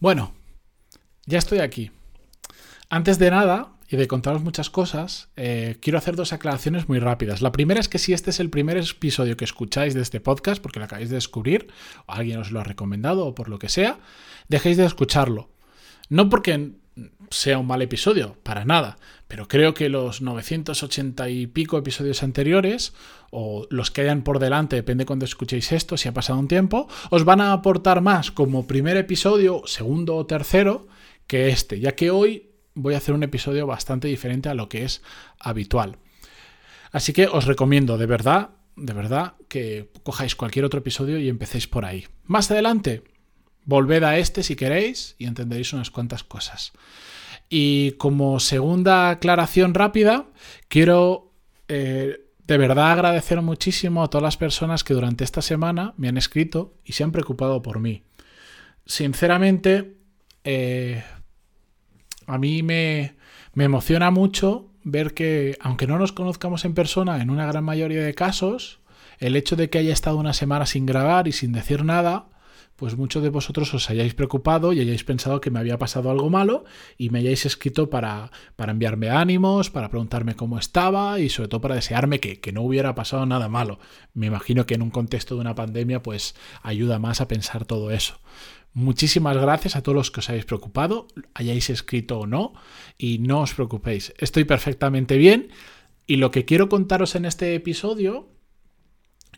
Bueno, ya estoy aquí. Antes de nada, y de contaros muchas cosas, eh, quiero hacer dos aclaraciones muy rápidas. La primera es que si este es el primer episodio que escucháis de este podcast, porque lo acabáis de descubrir, o alguien os lo ha recomendado, o por lo que sea, dejéis de escucharlo. No porque sea un mal episodio, para nada, pero creo que los 980 y pico episodios anteriores, o los que hayan por delante, depende cuando escuchéis esto, si ha pasado un tiempo, os van a aportar más como primer episodio, segundo o tercero, que este, ya que hoy voy a hacer un episodio bastante diferente a lo que es habitual. Así que os recomiendo de verdad, de verdad, que cojáis cualquier otro episodio y empecéis por ahí. Más adelante, volved a este si queréis y entenderéis unas cuantas cosas. Y como segunda aclaración rápida, quiero eh, de verdad agradecer muchísimo a todas las personas que durante esta semana me han escrito y se han preocupado por mí. Sinceramente, eh, a mí me, emociona mucho ver que, aunque no nos conozcamos en persona, en una gran mayoría de casos, el hecho de que haya estado una semana sin grabar y sin decir nada, pues muchos de vosotros os hayáis preocupado y hayáis pensado que me había pasado algo malo y me hayáis escrito para, para enviarme ánimos, para preguntarme cómo estaba y sobre todo para desearme que, que, no hubiera pasado nada malo. Me imagino que en un contexto de una pandemia pues ayuda más a pensar todo eso. Muchísimas gracias a todos los que os habéis preocupado, hayáis escrito o no, y no os preocupéis, estoy perfectamente bien. Y lo que quiero contaros en este episodio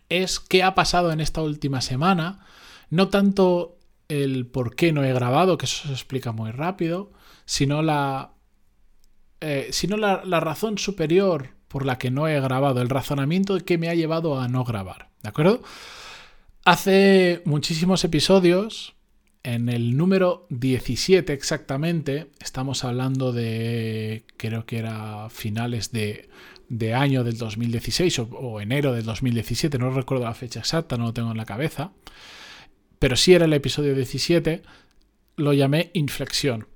es qué ha pasado en esta última semana, no tanto el por qué no he grabado, que eso se explica muy rápido, sino la, eh, sino la, razón superior por la que no he grabado, el razonamiento que me ha llevado a no grabar. ¿De acuerdo? Hace muchísimos episodios en el número 17 exactamente, estamos hablando de, creo que era finales de, año del 2016 o, enero del 2017, no recuerdo la fecha exacta, no lo tengo en la cabeza, pero sí era el episodio 17, lo llamé inflexión.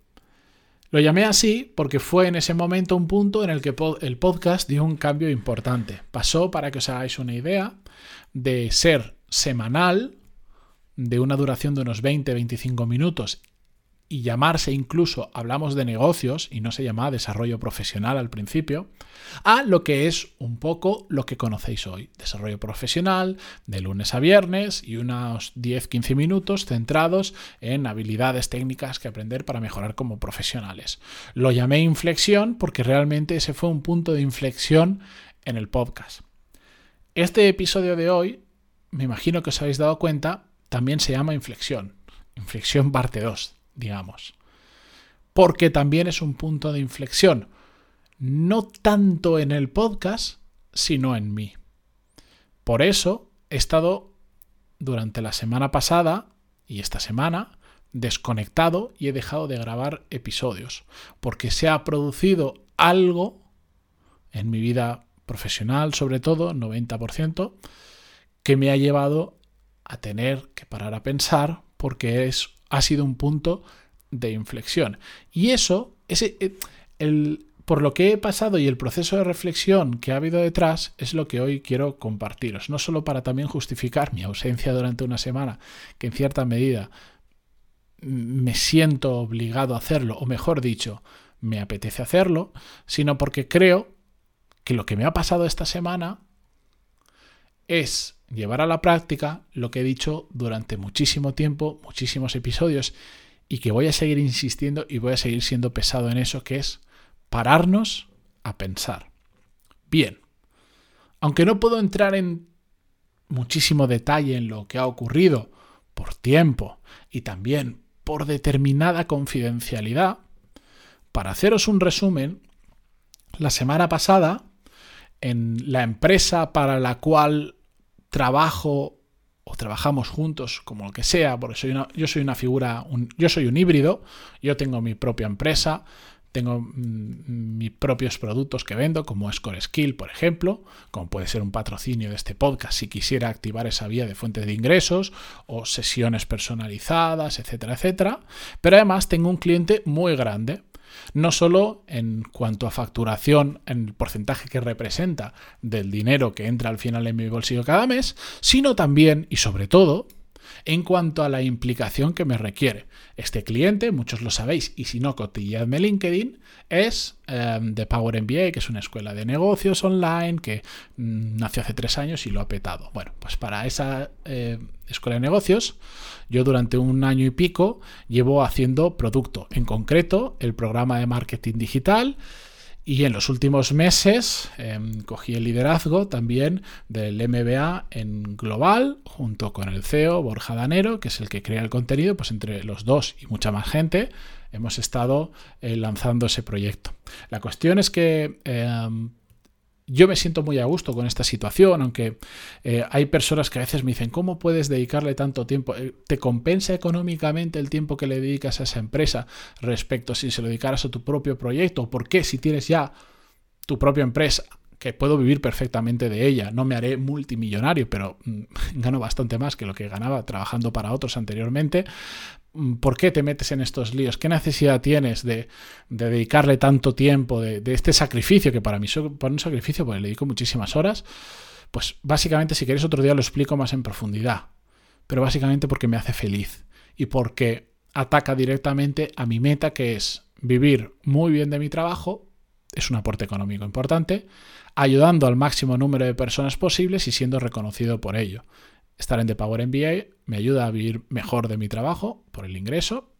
Lo llamé así porque fue en ese momento un punto en el que el podcast dio un cambio importante. Pasó, para que os hagáis una idea, de ser semanal, de una duración de unos 20-25 minutos y llamarse incluso hablamos de negocios y no se llamaba desarrollo profesional al principio, a lo que es un poco lo que conocéis hoy, desarrollo profesional de lunes a viernes y unos 10-15 minutos centrados en habilidades técnicas que aprender para mejorar como profesionales. Lo llamé inflexión porque realmente ese fue un punto de inflexión en el podcast. Este episodio de hoy, me imagino que os habéis dado cuenta, también se llama inflexión. Inflexión parte 2, digamos. Porque también es un punto de inflexión. No tanto en el podcast, sino en mí. Por eso he estado durante la semana pasada y esta semana desconectado y he dejado de grabar episodios. Porque se ha producido algo en mi vida profesional, sobre todo, 90%, que me ha llevado a tener que parar a pensar porque es, ha sido un punto de inflexión. Y eso, ese, eh, el, por lo que he pasado y el proceso de reflexión que ha habido detrás es lo que hoy quiero compartiros. No solo para también justificar mi ausencia durante una semana, que en cierta medida me siento obligado a hacerlo, o mejor dicho, me apetece hacerlo, sino porque creo que lo que me ha pasado esta semana es llevar a la práctica lo que he dicho durante muchísimo tiempo, muchísimos episodios, y que voy a seguir insistiendo y voy a seguir siendo pesado en eso, que es pararnos a pensar. Bien, aunque no puedo entrar en muchísimo detalle en lo que ha ocurrido por tiempo y también por determinada confidencialidad, para haceros un resumen, la semana pasada, en la empresa para la cual trabajo o trabajamos juntos, como lo que sea, porque soy yo soy una figura, yo soy un híbrido, yo tengo mi propia empresa, tengo mm, mis propios productos que vendo, como Score Skill, por ejemplo, como puede ser un patrocinio de este podcast si quisiera activar esa vía de fuentes de ingresos o sesiones personalizadas, etcétera, etcétera. Pero además tengo un cliente muy grande, no solo en cuanto a facturación, en el porcentaje que representa del dinero que entra al final en mi bolsillo cada mes, sino también y sobre todo en cuanto a la implicación que me requiere. Este cliente, muchos lo sabéis, y si no, cotilleadme LinkedIn, es em, de Power MBA, que es una escuela de negocios online que mm, nació hace tres años y lo ha petado. Bueno, pues para esa eh, escuela de negocios, yo durante un año y pico llevo haciendo producto, en concreto el programa de marketing digital y en los últimos meses em, cogí el liderazgo también del MBA en global, junto con el CEO Borja Danero, que es el que crea el contenido, pues entre los dos y mucha más gente hemos estado eh, lanzando ese proyecto. La cuestión es que em, yo me siento muy a gusto con esta situación, aunque eh, hay personas que a veces me dicen, ¿cómo puedes dedicarle tanto tiempo? Eh, ¿Te compensa económicamente el tiempo que le dedicas a esa empresa respecto a si se lo dedicaras a tu propio proyecto? ¿Por qué si tienes ya tu propia empresa? Que puedo vivir perfectamente de ella. No me haré multimillonario, pero mm, gano bastante más que lo que ganaba trabajando para otros anteriormente. Mm, ¿Por qué te metes en estos líos? ¿Qué necesidad tienes de, dedicarle tanto tiempo, de, este sacrificio, que para mí es un sacrificio, porque le dedico muchísimas horas? Pues básicamente, si queréis otro día lo explico más en profundidad. Pero básicamente porque me hace feliz y porque ataca directamente a mi meta, que es vivir muy bien de mi trabajo, es un aporte económico importante, ayudando al máximo número de personas posibles y siendo reconocido por ello. Estar en The Power MBA me ayuda a vivir mejor de mi trabajo por el ingreso,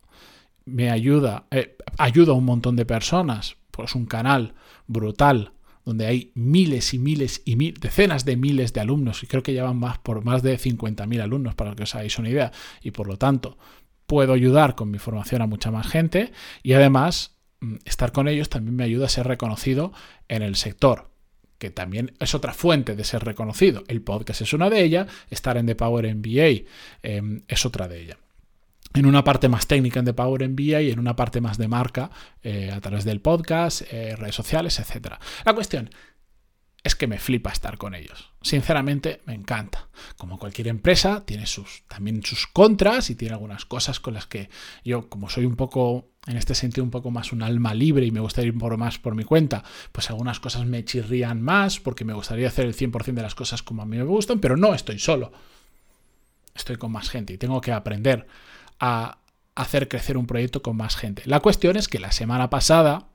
me ayuda, eh, ayuda a un montón de personas, pues un canal brutal donde hay miles y miles y mil, decenas de miles de alumnos, y creo que ya van más por más de 50.000 alumnos, para que os hagáis una idea, y por lo tanto puedo ayudar con mi formación a mucha más gente, y además estar con ellos también me ayuda a ser reconocido en el sector que también es otra fuente de ser reconocido. El podcast es una de ellas, estar en The Power MBA em, es otra de ellas en una parte más técnica en The Power MBA y en una parte más de marca eh, a través del podcast, eh, redes sociales, etc. La cuestión es que me flipa estar con ellos. Sinceramente, me encanta. Como cualquier empresa, tiene sus, también sus contras y tiene algunas cosas con las que yo, como soy un poco en este sentido un poco más un alma libre y me gustaría ir más por mi cuenta, pues algunas cosas me chirrían más porque me gustaría hacer el 100% de las cosas como a mí me gustan, pero no estoy solo. Estoy con más gente y tengo que aprender a hacer crecer un proyecto con más gente. La cuestión es que la semana pasada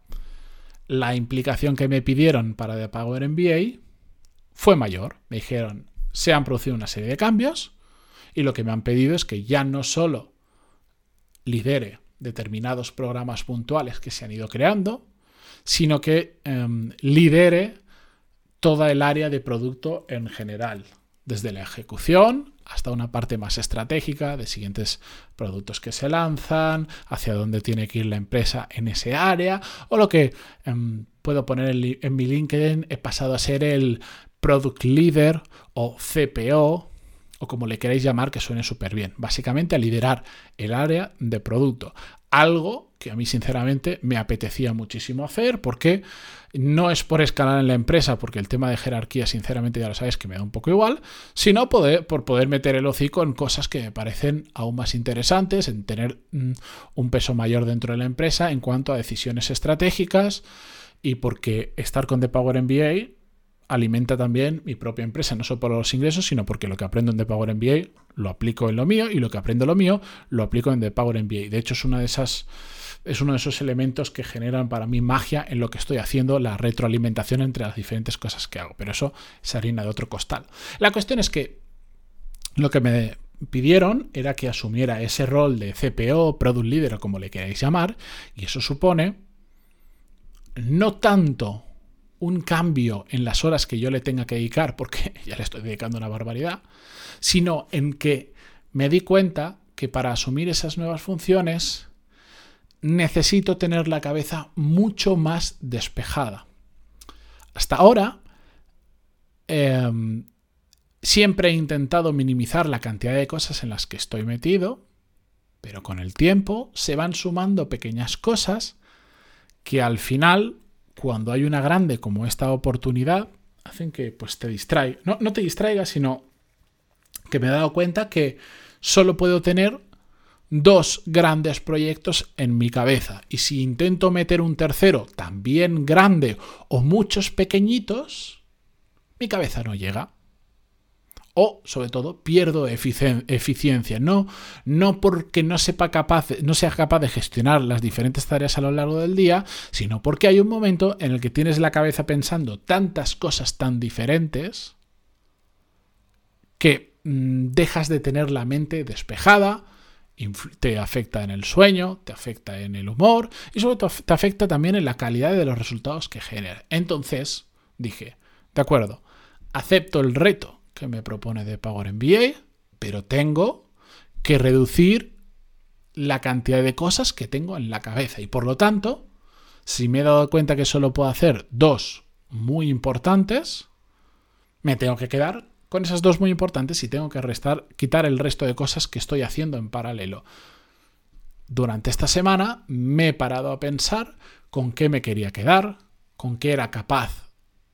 la implicación que me pidieron para The Power MBA fue mayor. Me dijeron, se han producido una serie de cambios y lo que me han pedido es que ya no solo lidere determinados programas puntuales que se han ido creando, sino que em, lidere toda el área de producto en general, desde la ejecución hasta una parte más estratégica de siguientes productos que se lanzan, hacia dónde tiene que ir la empresa en ese área, o lo que em, puedo poner en mi LinkedIn, he pasado a ser el Product Leader o CPO, o como le queréis llamar, que suene súper bien. Básicamente a liderar el área de producto. Algo que a mí sinceramente me apetecía muchísimo hacer porque no es por escalar en la empresa, porque el tema de jerarquía sinceramente ya lo sabes que me da un poco igual, sino por poder meter el hocico en cosas que me parecen aún más interesantes, en tener mm, un peso mayor dentro de la empresa en cuanto a decisiones estratégicas y porque estar con The Power MBA alimenta también mi propia empresa, no solo por los ingresos, sino porque lo que aprendo en The Power MBA lo aplico en lo mío y lo que aprendo en lo mío lo aplico en The Power MBA. De hecho, es una de esas es uno de esos elementos que generan para mí magia en lo que estoy haciendo, la retroalimentación entre las diferentes cosas que hago. Pero eso es harina de otro costal. La cuestión es que lo que me pidieron era que asumiera ese rol de CPO, Product Leader o como le queráis llamar, y eso supone no tanto un cambio en las horas que yo le tenga que dedicar, porque ya le estoy dedicando una barbaridad, sino en que me di cuenta que para asumir esas nuevas funciones necesito tener la cabeza mucho más despejada. Hasta ahora em, siempre he intentado minimizar la cantidad de cosas en las que estoy metido, pero con el tiempo se van sumando pequeñas cosas que al final cuando hay una grande como esta oportunidad, hacen que pues te distraiga. No, no te distraigas, sino que me he dado cuenta que solo puedo tener dos grandes proyectos en mi cabeza. Y si intento meter un tercero también grande o muchos pequeñitos, mi cabeza no llega. O, sobre todo, pierdo eficiencia. No, no porque no, sepa capaz, no sea capaz de gestionar las diferentes tareas a lo largo del día, sino porque hay un momento en el que tienes la cabeza pensando tantas cosas tan diferentes que mm, dejas de tener la mente despejada, te afecta en el sueño, te afecta en el humor y sobre todo te afecta también en la calidad de los resultados que genera. Entonces dije, de acuerdo, acepto el reto que me propone de Power MBA, pero tengo que reducir la cantidad de cosas que tengo en la cabeza y por lo tanto, si me he dado cuenta que solo puedo hacer dos muy importantes, me tengo que quedar con esas dos muy importantes y tengo que restar, quitar el resto de cosas que estoy haciendo en paralelo. Durante esta semana me he parado a pensar con qué me quería quedar, con qué era capaz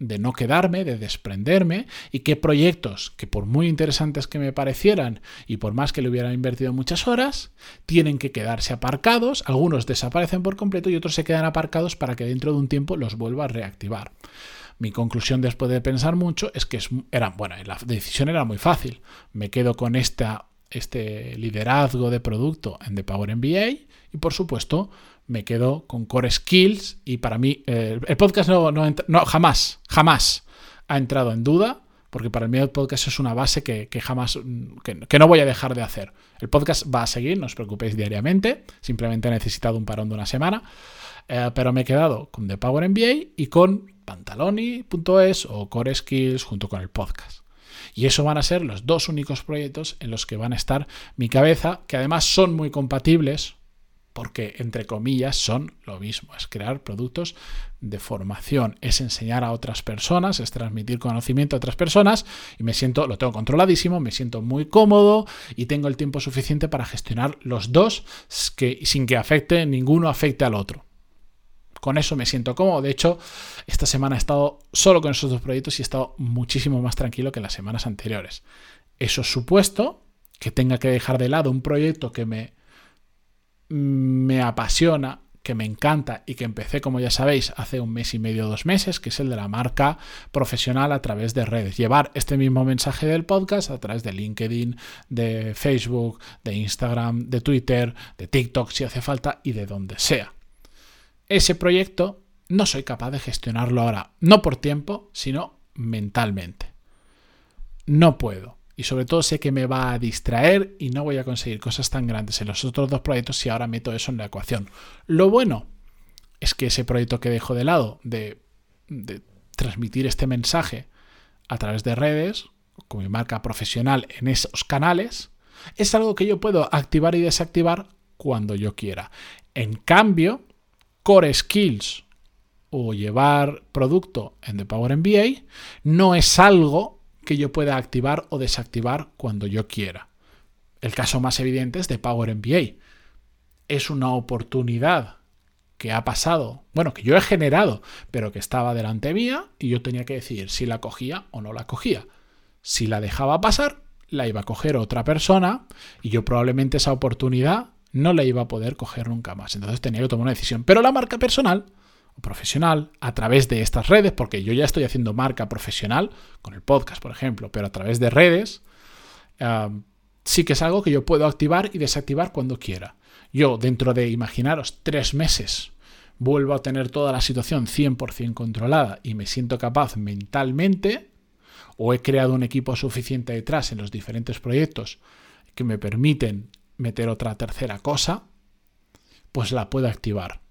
de no quedarme, de desprenderme y qué proyectos que por muy interesantes que me parecieran y por más que le hubiera invertido muchas horas, tienen que quedarse aparcados, algunos desaparecen por completo y otros se quedan aparcados para que dentro de un tiempo los vuelva a reactivar. Mi conclusión después de pensar mucho es que era, bueno, la decisión era muy fácil. Me quedo con esta, este liderazgo de producto en The Power MBA y por supuesto me quedo con Core Skills y para mí eh, el podcast no, no, jamás, jamás ha entrado en duda porque para mí el podcast es una base que, jamás, que, no voy a dejar de hacer. El podcast va a seguir, no os preocupéis diariamente, simplemente he necesitado un parón de una semana, eh, pero me he quedado con The Power MBA y con pantaloni.es o Core Skills junto con el podcast. Y eso van a ser los dos únicos proyectos en los que van a estar mi cabeza, que además son muy compatibles, porque entre comillas son lo mismo, es crear productos de formación, es enseñar a otras personas, es transmitir conocimiento a otras personas y me siento, lo tengo controladísimo, me siento muy cómodo y tengo el tiempo suficiente para gestionar los dos que, sin que afecte, ninguno afecte al otro. Con eso me siento cómodo. De hecho, esta semana he estado solo con esos dos proyectos y he estado muchísimo más tranquilo que las semanas anteriores. Eso supuesto que tenga que dejar de lado un proyecto que me, me apasiona, que me encanta y que empecé, como ya sabéis, hace un mes y medio, dos meses, que es el de la marca profesional a través de redes. Llevar este mismo mensaje del podcast a través de LinkedIn, de Facebook, de Instagram, de Twitter, de TikTok si hace falta y de donde sea ese proyecto no soy capaz de gestionarlo ahora, no por tiempo, sino mentalmente. No puedo. Y sobre todo sé que me va a distraer y no voy a conseguir cosas tan grandes en los otros dos proyectos si ahora meto eso en la ecuación. Lo bueno es que ese proyecto que dejo de lado de, transmitir este mensaje a través de redes, con mi marca profesional en esos canales, es algo que yo puedo activar y desactivar cuando yo quiera. En cambio, core skills o llevar producto en The Power MBA no es algo que yo pueda activar o desactivar cuando yo quiera. El caso más evidente es de Power MBA. Es una oportunidad que ha pasado, bueno, que yo he generado, pero que estaba delante mía y yo tenía que decidir si la cogía o no la cogía. Si la dejaba pasar, la iba a coger otra persona y yo probablemente esa oportunidad no la iba a poder coger nunca más. Entonces tenía que tomar una decisión. Pero la marca personal profesional, a través de estas redes, porque yo ya estoy haciendo marca profesional con el podcast, por ejemplo, pero a través de redes, sí que es algo que yo puedo activar y desactivar cuando quiera. Yo, dentro de, imaginaros, tres meses, vuelvo a tener toda la situación 100% controlada y me siento capaz mentalmente, o he creado un equipo suficiente detrás en los diferentes proyectos que me permiten meter otra tercera cosa, pues la puedo activar.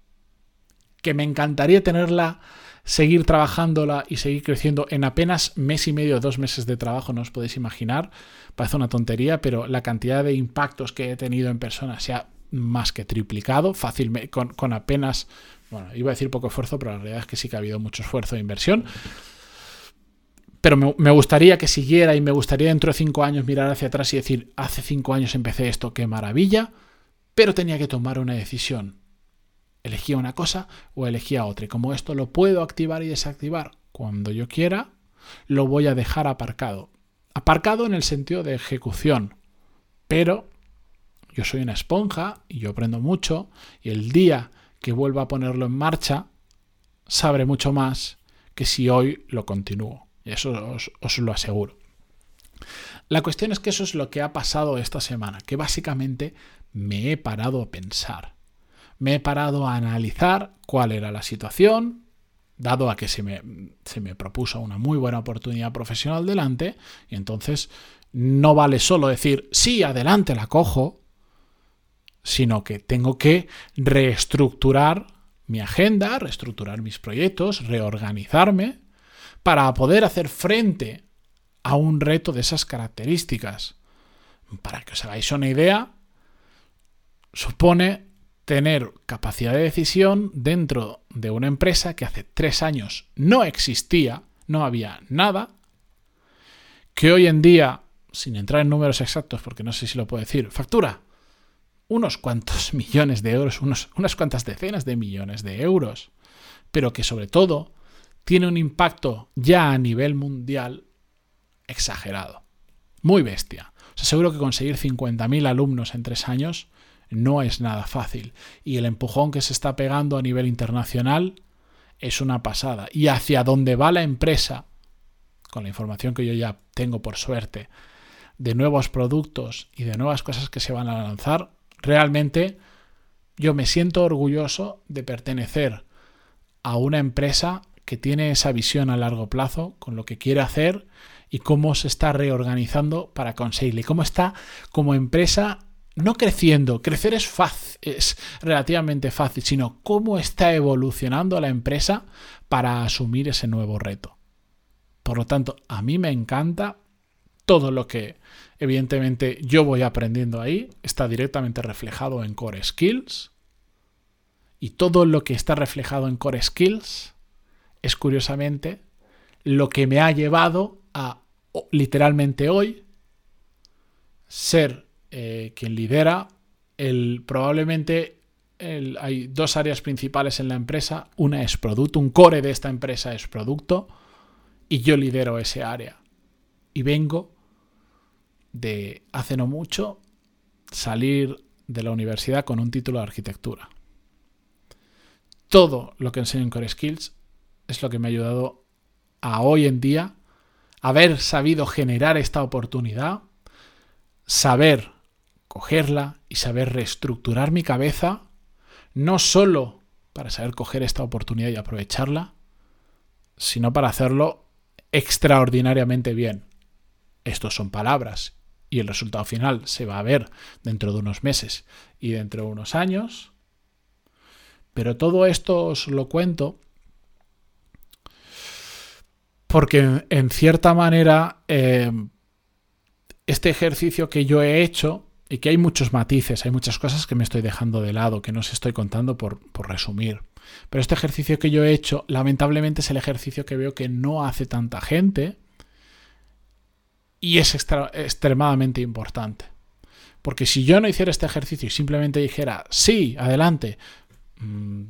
Que me encantaría tenerla, seguir trabajándola y seguir creciendo en apenas mes y medio, dos meses de trabajo, no os podéis imaginar. Parece una tontería, pero la cantidad de impactos que he tenido en personas se ha más que triplicado, fácilmente, con, con apenas, bueno, iba a decir poco esfuerzo, pero la realidad es que sí que ha habido mucho esfuerzo e inversión pero me, gustaría que siguiera y me gustaría dentro de cinco años mirar hacia atrás y decir, hace cinco años empecé esto, qué maravilla, pero tenía que tomar una decisión. Elegía una cosa o elegía otra. Y como esto lo puedo activar y desactivar cuando yo quiera, lo voy a dejar aparcado. Aparcado en el sentido de ejecución. Pero yo soy una esponja y yo aprendo mucho y el día que vuelva a ponerlo en marcha, sabré mucho más que si hoy lo continúo. Y eso os, lo aseguro. La cuestión es que eso es lo que ha pasado esta semana, que básicamente me he parado a pensar. Me he parado a analizar cuál era la situación, dado a que se me, se me propuso una muy buena oportunidad profesional delante, y entonces no vale solo decir, sí, adelante, la cojo, sino que tengo que reestructurar mi agenda, reestructurar mis proyectos, reorganizarme para poder hacer frente a un reto de esas características. Para que os hagáis una idea, supone tener capacidad de decisión dentro de una empresa que hace tres años no existía, no había nada, que hoy en día, sin entrar en números exactos, porque no sé si lo puedo decir, factura unos cuantos millones de euros, unas cuantas decenas de millones de euros, pero que sobre todo tiene un impacto ya a nivel mundial exagerado, muy bestia. Os aseguro que conseguir 50.000 alumnos en tres años no es nada fácil y el empujón que se está pegando a nivel internacional es una pasada. Y hacia dónde va la empresa, con la información que yo ya tengo por suerte, de nuevos productos y de nuevas cosas que se van a lanzar, realmente yo me siento orgulloso de pertenecer a una empresa que tiene esa visión a largo plazo con lo que quiere hacer y cómo se está reorganizando para conseguirlo y cómo está como empresa no creciendo, crecer es fácil, es relativamente fácil, sino cómo está evolucionando la empresa para asumir ese nuevo reto. Por lo tanto, a mí me encanta todo lo que evidentemente yo voy aprendiendo ahí, está directamente reflejado en Core Skills. Y todo lo que está reflejado en Core Skills es curiosamente lo que me ha llevado a literalmente hoy ser eh, quien lidera el probablemente hay dos áreas principales en la empresa. Una es producto, un core de esta empresa es producto y yo lidero ese área. Y vengo de hace no mucho salir de la universidad con un título de arquitectura. Todo lo que enseño en Core Skills es lo que me ha ayudado a hoy en día haber sabido generar esta oportunidad, saber cogerla y saber reestructurar mi cabeza, no solo para saber coger esta oportunidad y aprovecharla, sino para hacerlo extraordinariamente bien. Estos son palabras y el resultado final se va a ver dentro de unos meses y dentro de unos años. Pero todo esto os lo cuento porque en cierta manera eh, este ejercicio que yo he hecho y que hay muchos matices, hay muchas cosas que me estoy dejando de lado, que no os estoy contando por, por resumir. Pero este ejercicio que yo he hecho, lamentablemente es el ejercicio que veo que no hace tanta gente y es extremadamente importante. Porque si yo no hiciera este ejercicio y simplemente dijera, sí, adelante, mm,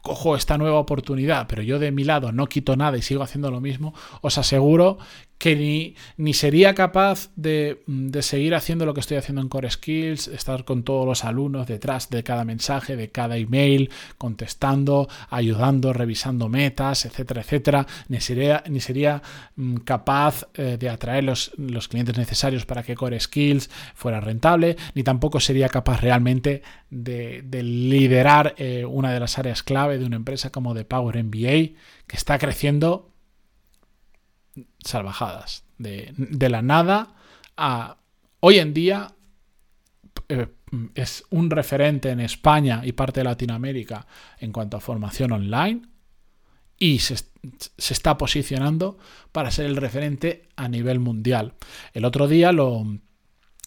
cojo esta nueva oportunidad, pero yo de mi lado no quito nada y sigo haciendo lo mismo, os aseguro que ni, ni sería capaz de, de, seguir haciendo lo que estoy haciendo en Core Skills, estar con todos los alumnos detrás de cada mensaje, de cada email, contestando, ayudando, revisando metas, etcétera, etcétera, ni sería, ni sería mm, capaz eh, de atraer los, los, clientes necesarios para que Core Skills fuera rentable, ni tampoco sería capaz realmente de, de liderar eh, una de las áreas clave de una empresa como de Power MBA, que está creciendo salvajadas. De, la nada a hoy en día eh, es un referente en España y parte de Latinoamérica en cuanto a formación online y se, está posicionando para ser el referente a nivel mundial. El otro día lo,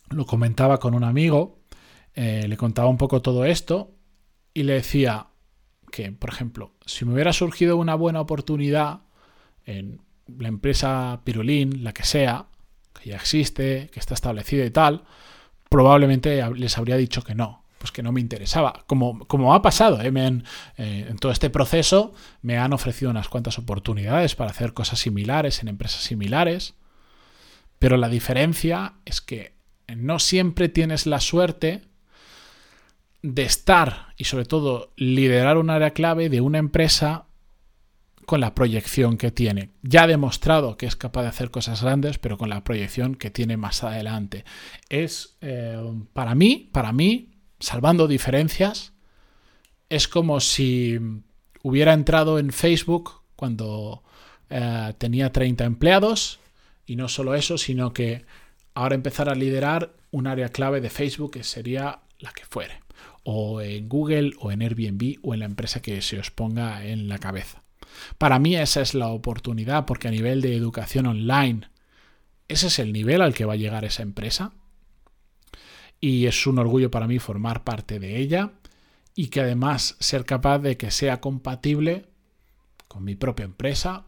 lo comentaba con un amigo, eh, le contaba un poco todo esto y le decía que, por ejemplo, si me hubiera surgido una buena oportunidad en la empresa Pirulín, la que sea, que ya existe, que está establecida y tal, probablemente les habría dicho que no, pues que no me interesaba. Como, como ha pasado, ¿eh? Eh, en todo este proceso me han ofrecido unas cuantas oportunidades para hacer cosas similares en empresas similares, pero la diferencia es que no siempre tienes la suerte de estar y sobre todo liderar un área clave de una empresa con la proyección que tiene. Ya ha demostrado que es capaz de hacer cosas grandes, pero con la proyección que tiene más adelante. Es, eh, para mí, para mí, salvando diferencias, es como si hubiera entrado en Facebook cuando eh, tenía 30 empleados y no solo eso, sino que ahora empezar a liderar un área clave de Facebook que sería la que fuere, o en Google, o en Airbnb, o en la empresa que se os ponga en la cabeza. Para mí esa es la oportunidad porque a nivel de educación online, ese es el nivel al que va a llegar esa empresa. Y es un orgullo para mí formar parte de ella y que además ser capaz de que sea compatible con mi propia empresa,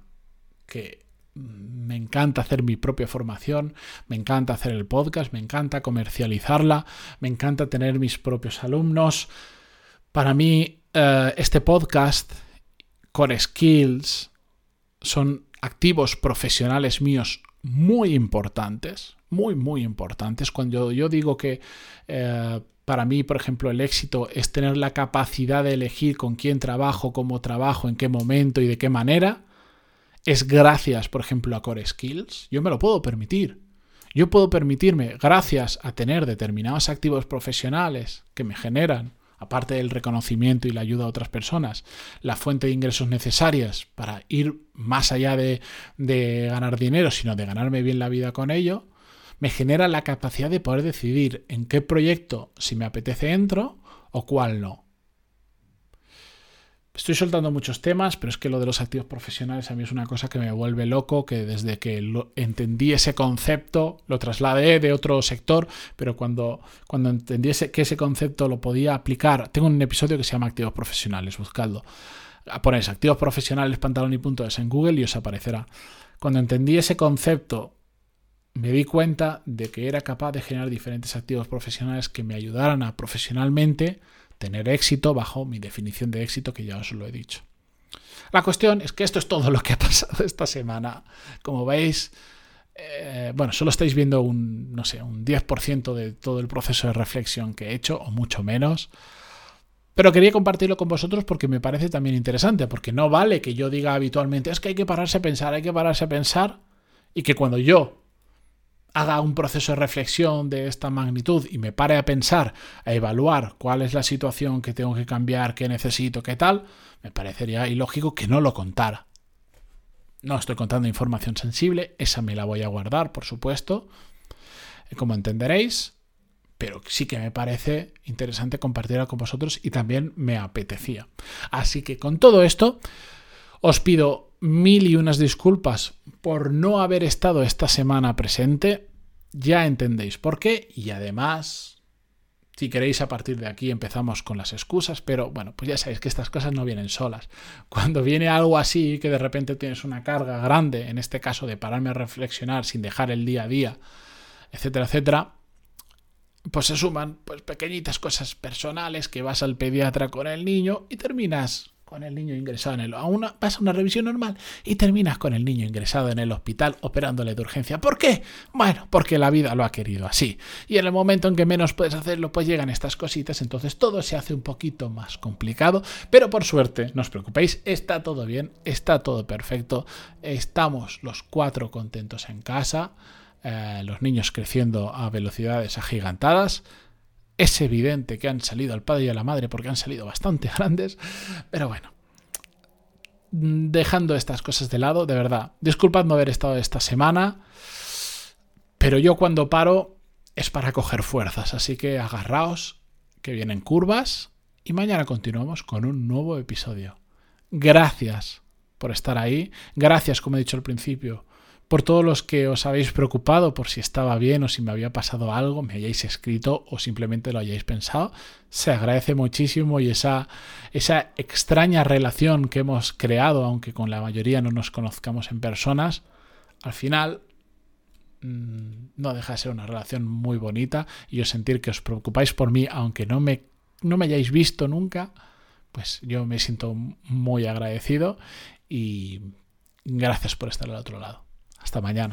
que me encanta hacer mi propia formación, me encanta hacer el podcast, me encanta comercializarla, me encanta tener mis propios alumnos. Para mí, eh, este podcast, Core Skills, son activos profesionales míos muy importantes, muy, muy importantes. Cuando yo digo que eh, para mí, por ejemplo, el éxito es tener la capacidad de elegir con quién trabajo, cómo trabajo, en qué momento y de qué manera, es gracias, por ejemplo, a Core Skills. Yo me lo puedo permitir. Yo puedo permitirme, gracias a tener determinados activos profesionales que me generan, aparte del reconocimiento y la ayuda a otras personas, la fuente de ingresos necesarias para ir más allá de, de ganar dinero, sino de ganarme bien la vida con ello, me genera la capacidad de poder decidir en qué proyecto, si me apetece, entro o cuál no. Estoy soltando muchos temas, pero es que lo de los activos profesionales a mí es una cosa que me vuelve loco, que desde que entendí ese concepto, lo trasladé de otro sector, pero cuando, cuando entendí que ese concepto lo podía aplicar, tengo un episodio que se llama Activos Profesionales, buscadlo. Ponéis Activos Profesionales, pantalón y punto en Google y os aparecerá. Cuando entendí ese concepto, me di cuenta de que era capaz de generar diferentes activos profesionales que me ayudaran a profesionalmente tener éxito bajo mi definición de éxito que ya os lo he dicho. La cuestión es que esto es todo lo que ha pasado esta semana. Como veis, eh, bueno, solo estáis viendo un, no sé, un 10% de todo el proceso de reflexión que he hecho, o mucho menos. Pero quería compartirlo con vosotros porque me parece también interesante, porque no vale que yo diga habitualmente, es que hay que pararse a pensar, hay que pararse a pensar, y que cuando yo haga un proceso de reflexión de esta magnitud y me pare a pensar, a evaluar cuál es la situación que tengo que cambiar, qué necesito, qué tal, me parecería ilógico que no lo contara. No estoy contando información sensible, esa me la voy a guardar, por supuesto, como entenderéis, pero sí que me parece interesante compartirla con vosotros y también me apetecía. Así que con todo esto, os pido mil y unas disculpas por no haber estado esta semana presente. Ya entendéis por qué y además, si queréis a partir de aquí empezamos con las excusas, pero bueno, pues ya sabéis que estas cosas no vienen solas. Cuando viene algo así, que de repente tienes una carga grande, en este caso de pararme a reflexionar sin dejar el día a día, etcétera, etcétera, pues se suman pues pequeñitas cosas personales que vas al pediatra con el niño y terminas con el niño ingresado en el a una, vas a una revisión normal y terminas con el niño ingresado en el hospital operándole de urgencia. ¿Por qué? Bueno, porque la vida lo ha querido así. Y en el momento en que menos puedes hacerlo, pues llegan estas cositas, entonces todo se hace un poquito más complicado, pero por suerte, no os preocupéis, está todo bien, está todo perfecto, estamos los cuatro contentos en casa, eh, los niños creciendo a velocidades agigantadas es evidente que han salido al padre y a la madre porque han salido bastante grandes, pero bueno. Dejando estas cosas de lado, de verdad, disculpad no haber estado esta semana, pero yo cuando paro es para coger fuerzas, así que agarraos, que vienen curvas, y mañana continuamos con un nuevo episodio. Gracias por estar ahí, gracias, como he dicho al principio, por todos los que os habéis preocupado por si estaba bien o si me había pasado algo, me hayáis escrito o simplemente lo hayáis pensado. Se agradece muchísimo y esa, esa extraña relación que hemos creado, aunque con la mayoría no nos conozcamos en personas, al final mm, no deja de ser una relación muy bonita y os sentir que os preocupáis por mí, aunque no me, no me hayáis visto nunca, pues yo me siento muy agradecido y gracias por estar al otro lado. Hasta mañana.